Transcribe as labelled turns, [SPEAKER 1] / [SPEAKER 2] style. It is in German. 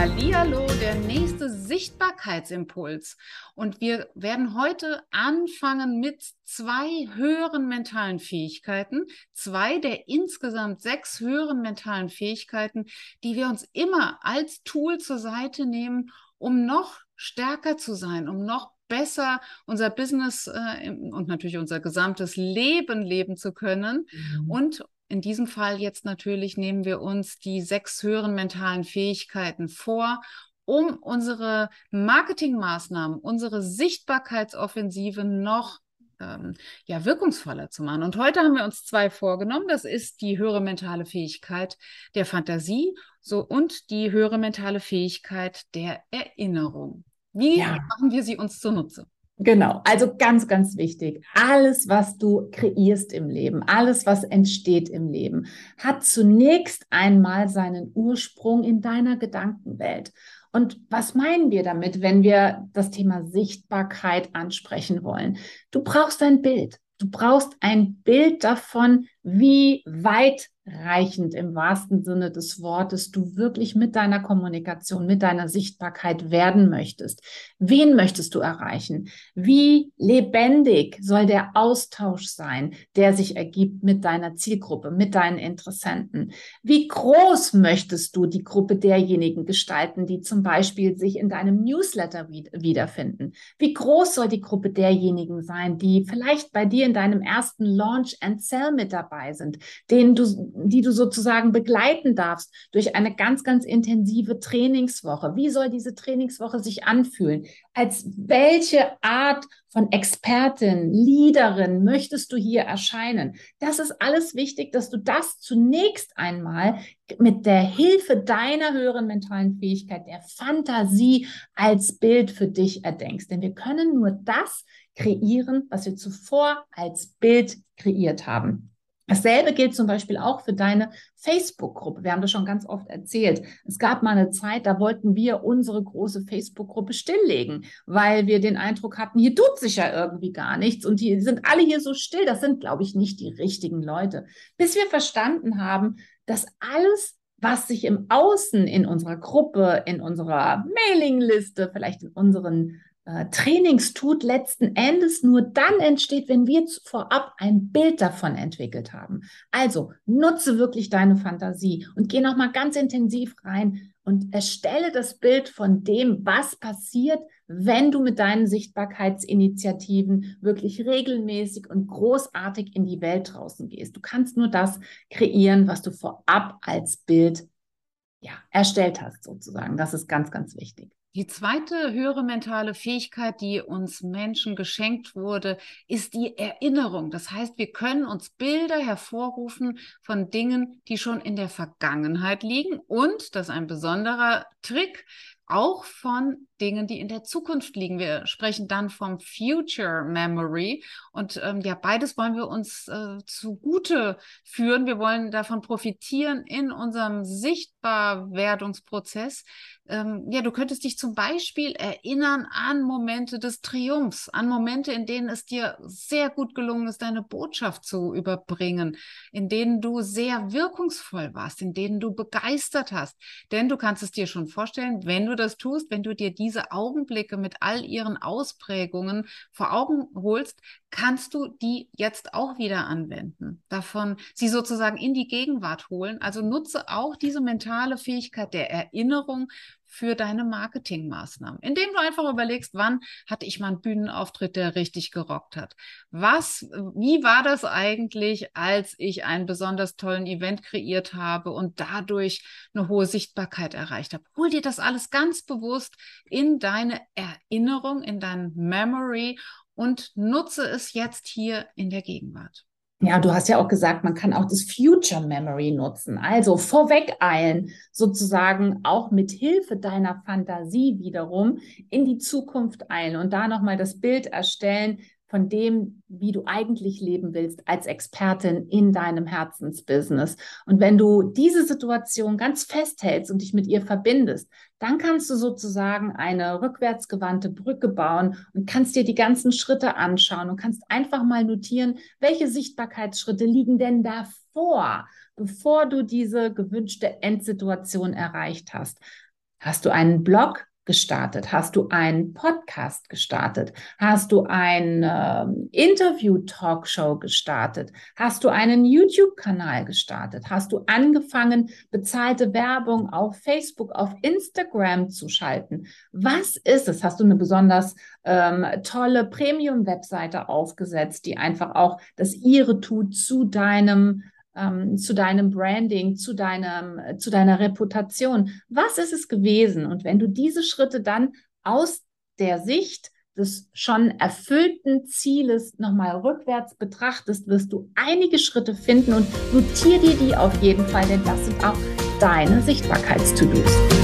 [SPEAKER 1] Hallo, der nächste Sichtbarkeitsimpuls. Und wir werden heute anfangen mit zwei höheren mentalen Fähigkeiten, zwei der insgesamt sechs höheren mentalen Fähigkeiten, die wir uns immer als Tool zur Seite nehmen, um noch stärker zu sein, um noch besser unser Business äh, und natürlich unser gesamtes Leben leben zu können mhm. und in diesem Fall jetzt natürlich nehmen wir uns die sechs höheren mentalen Fähigkeiten vor, um unsere Marketingmaßnahmen, unsere Sichtbarkeitsoffensive noch ähm, ja, wirkungsvoller zu machen. Und heute haben wir uns zwei vorgenommen. Das ist die höhere mentale Fähigkeit der Fantasie so, und die höhere mentale Fähigkeit der Erinnerung. Wie ja. machen wir sie uns zunutze?
[SPEAKER 2] Genau, also ganz, ganz wichtig. Alles, was du kreierst im Leben, alles, was entsteht im Leben, hat zunächst einmal seinen Ursprung in deiner Gedankenwelt. Und was meinen wir damit, wenn wir das Thema Sichtbarkeit ansprechen wollen? Du brauchst ein Bild. Du brauchst ein Bild davon, wie weit reichend im wahrsten Sinne des Wortes du wirklich mit deiner Kommunikation, mit deiner Sichtbarkeit werden möchtest. Wen möchtest du erreichen? Wie lebendig soll der Austausch sein, der sich ergibt mit deiner Zielgruppe, mit deinen Interessenten? Wie groß möchtest du die Gruppe derjenigen gestalten, die zum Beispiel sich in deinem Newsletter wiederfinden? Wie groß soll die Gruppe derjenigen sein, die vielleicht bei dir in deinem ersten Launch and Sell mit dabei sind, denen du die du sozusagen begleiten darfst durch eine ganz, ganz intensive Trainingswoche. Wie soll diese Trainingswoche sich anfühlen? Als welche Art von Expertin, Leaderin möchtest du hier erscheinen? Das ist alles wichtig, dass du das zunächst einmal mit der Hilfe deiner höheren mentalen Fähigkeit, der Fantasie als Bild für dich erdenkst. Denn wir können nur das kreieren, was wir zuvor als Bild kreiert haben. Dasselbe gilt zum Beispiel auch für deine Facebook-Gruppe. Wir haben das schon ganz oft erzählt. Es gab mal eine Zeit, da wollten wir unsere große Facebook-Gruppe stilllegen, weil wir den Eindruck hatten, hier tut sich ja irgendwie gar nichts und die sind alle hier so still. Das sind, glaube ich, nicht die richtigen Leute. Bis wir verstanden haben, dass alles was sich im Außen in unserer Gruppe, in unserer Mailingliste, vielleicht in unseren Trainings tut, letzten Endes nur dann entsteht, wenn wir vorab ein Bild davon entwickelt haben. Also nutze wirklich deine Fantasie und geh noch mal ganz intensiv rein und erstelle das Bild von dem, was passiert, wenn du mit deinen Sichtbarkeitsinitiativen wirklich regelmäßig und großartig in die Welt draußen gehst. Du kannst nur das kreieren, was du vorab als Bild ja, erstellt hast, sozusagen. Das ist ganz, ganz wichtig.
[SPEAKER 1] Die zweite höhere mentale Fähigkeit, die uns Menschen geschenkt wurde, ist die Erinnerung. Das heißt, wir können uns Bilder hervorrufen von Dingen, die schon in der Vergangenheit liegen. Und, das ist ein besonderer Trick, auch von Dingen, die in der Zukunft liegen. Wir sprechen dann vom Future Memory. Und ähm, ja, beides wollen wir uns äh, zugute führen. Wir wollen davon profitieren in unserem Sichtbarwerdungsprozess. Ähm, ja, du könntest dich zum Beispiel erinnern an Momente des Triumphs, an Momente, in denen es dir sehr gut gelungen ist, deine Botschaft zu überbringen, in denen du sehr wirkungsvoll warst, in denen du begeistert hast. Denn du kannst es dir schon vorstellen, wenn du das tust, wenn du dir diese Augenblicke mit all ihren Ausprägungen vor Augen holst, kannst du die jetzt auch wieder anwenden. Davon sie sozusagen in die Gegenwart holen. Also nutze auch diese mentale Fähigkeit der Erinnerung für deine Marketingmaßnahmen, indem du einfach überlegst, wann hatte ich mal einen Bühnenauftritt, der richtig gerockt hat? Was, wie war das eigentlich, als ich einen besonders tollen Event kreiert habe und dadurch eine hohe Sichtbarkeit erreicht habe? Hol dir das alles ganz bewusst in deine Erinnerung, in dein Memory und nutze es jetzt hier in der Gegenwart.
[SPEAKER 2] Ja, du hast ja auch gesagt, man kann auch das Future Memory nutzen. Also vorwegeilen, sozusagen auch mit Hilfe deiner Fantasie wiederum in die Zukunft eilen und da nochmal das Bild erstellen, von dem, wie du eigentlich leben willst als Expertin in deinem Herzensbusiness. Und wenn du diese Situation ganz festhältst und dich mit ihr verbindest, dann kannst du sozusagen eine rückwärtsgewandte Brücke bauen und kannst dir die ganzen Schritte anschauen und kannst einfach mal notieren, welche Sichtbarkeitsschritte liegen denn davor, bevor du diese gewünschte Endsituation erreicht hast. Hast du einen Blog? Gestartet? Hast du einen Podcast gestartet? Hast du ein äh, Interview-Talkshow gestartet? Hast du einen YouTube-Kanal gestartet? Hast du angefangen, bezahlte Werbung auf Facebook, auf Instagram zu schalten? Was ist es? Hast du eine besonders ähm, tolle Premium-Webseite aufgesetzt, die einfach auch das ihre tut zu deinem ähm, zu deinem Branding, zu, deinem, zu deiner Reputation. Was ist es gewesen? Und wenn du diese Schritte dann aus der Sicht des schon erfüllten Zieles nochmal rückwärts betrachtest, wirst du einige Schritte finden und notiere dir die auf jeden Fall, denn das sind auch deine Sichtbarkeits-To-Dos.